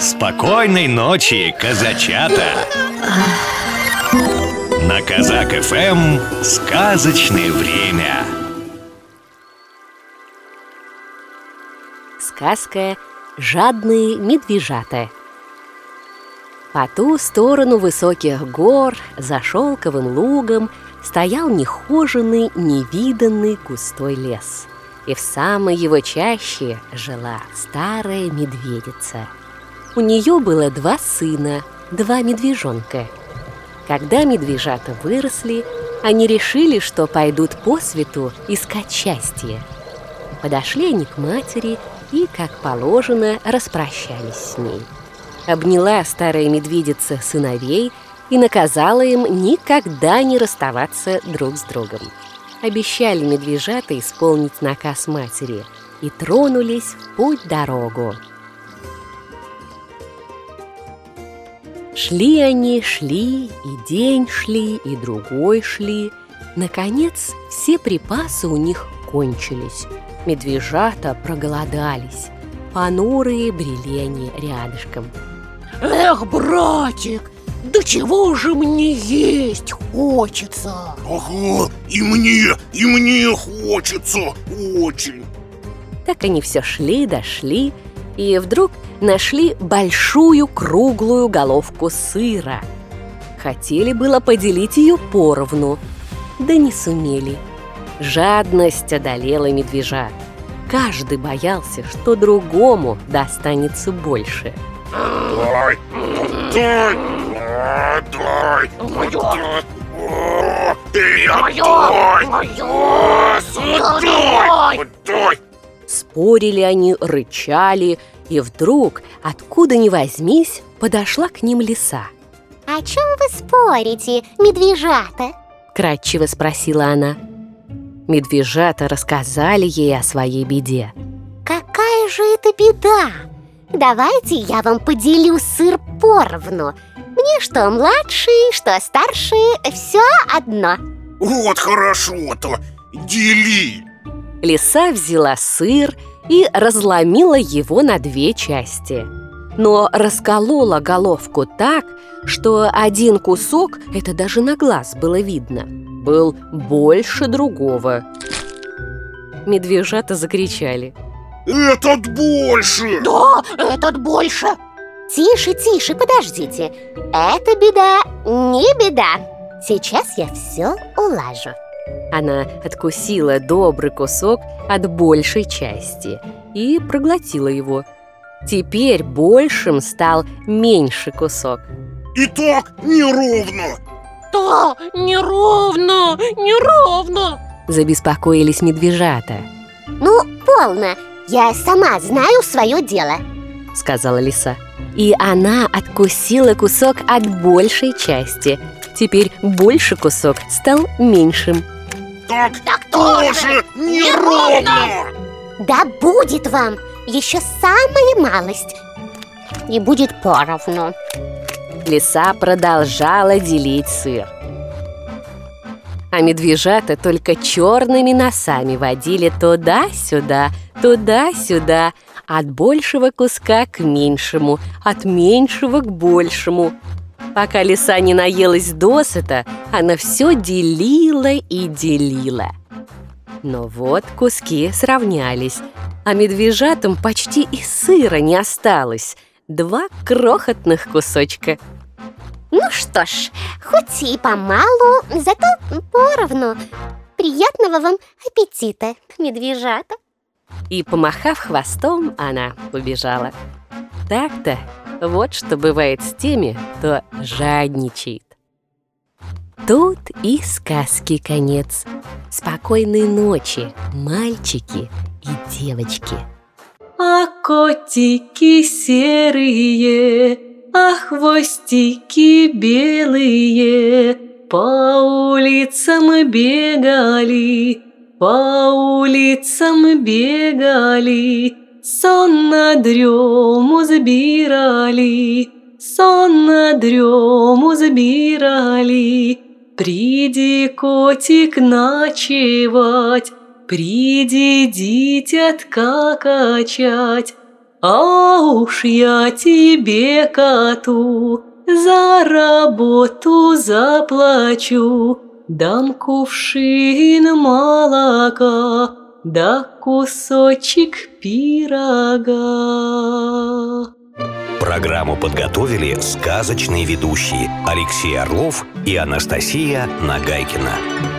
Спокойной ночи, казачата! На Казак ФМ сказочное время. Сказка «Жадные медвежата». По ту сторону высоких гор, за шелковым лугом, стоял нехоженный, невиданный густой лес. И в самой его чаще жила старая медведица. У нее было два сына, два медвежонка. Когда медвежата выросли, они решили, что пойдут по свету искать счастье. Подошли они к матери и, как положено, распрощались с ней. Обняла старая медведица сыновей и наказала им никогда не расставаться друг с другом. Обещали медвежата исполнить наказ матери и тронулись в путь-дорогу. Шли они, шли, и день шли, и другой шли. Наконец, все припасы у них кончились. Медвежата проголодались. Понурые брели они рядышком. Эх, братик, да чего же мне есть хочется? Ага, и мне, и мне хочется очень Так они все шли, дошли, и вдруг нашли большую круглую головку сыра. Хотели было поделить ее поровну, да не сумели. Жадность одолела медвежа. Каждый боялся, что другому достанется больше. Дай, дай, дай. Спорили они, рычали, и вдруг, откуда ни возьмись, подошла к ним лиса. О чем вы спорите, медвежата? Кратчево спросила она. Медвежата рассказали ей о своей беде. Какая же это беда? Давайте я вам поделю сыр поровну. Мне что младший, что старший, все одно. Вот хорошо-то, дели Лиса взяла сыр и разломила его на две части. Но расколола головку так, что один кусок, это даже на глаз было видно, был больше другого. Медвежата закричали. Этот больше Да, этот больше Тише, тише, подождите. Это беда не беда. Сейчас я все улажу. Она откусила добрый кусок от большей части и проглотила его. Теперь большим стал меньший кусок. И так неровно Да, неровно, неровно Забеспокоились медвежата, Ну, полно. Я сама знаю свое дело. сказала лиса. И она откусила кусок от большей части. Теперь больше кусок стал меньшим. Так, Так тоже неровно Да будет вам еще самая малость. И будет поровну. Лиса продолжала делить сыр. А медвежата только черными носами водили туда-сюда, туда-сюда, от большего куска к меньшему, от меньшего к большему. Пока лиса не наелась досыта, она все делила и делила. Но вот куски сравнялись, а медвежатам почти и сыра не осталось. Два крохотных кусочка. Ну что ж, хоть и помалу, зато поровну. Приятного вам аппетита, медвежата. И, помахав хвостом, она побежала. Так-то, вот что бывает с теми, кто жадничает. Тут и сказки конец. Спокойной ночи, мальчики и девочки. А котики серые, а хвостики белые По улицам бегали, по улицам бегали Сон на дрему сон на дрему забирали. Приди, котик, ночевать, Приди, дитятка качать, А уж я тебе, коту, за работу заплачу, Дам кувшин молока, да кусочек пирога. Программу подготовили сказочные ведущие Алексей Орлов и Анастасия Нагайкина.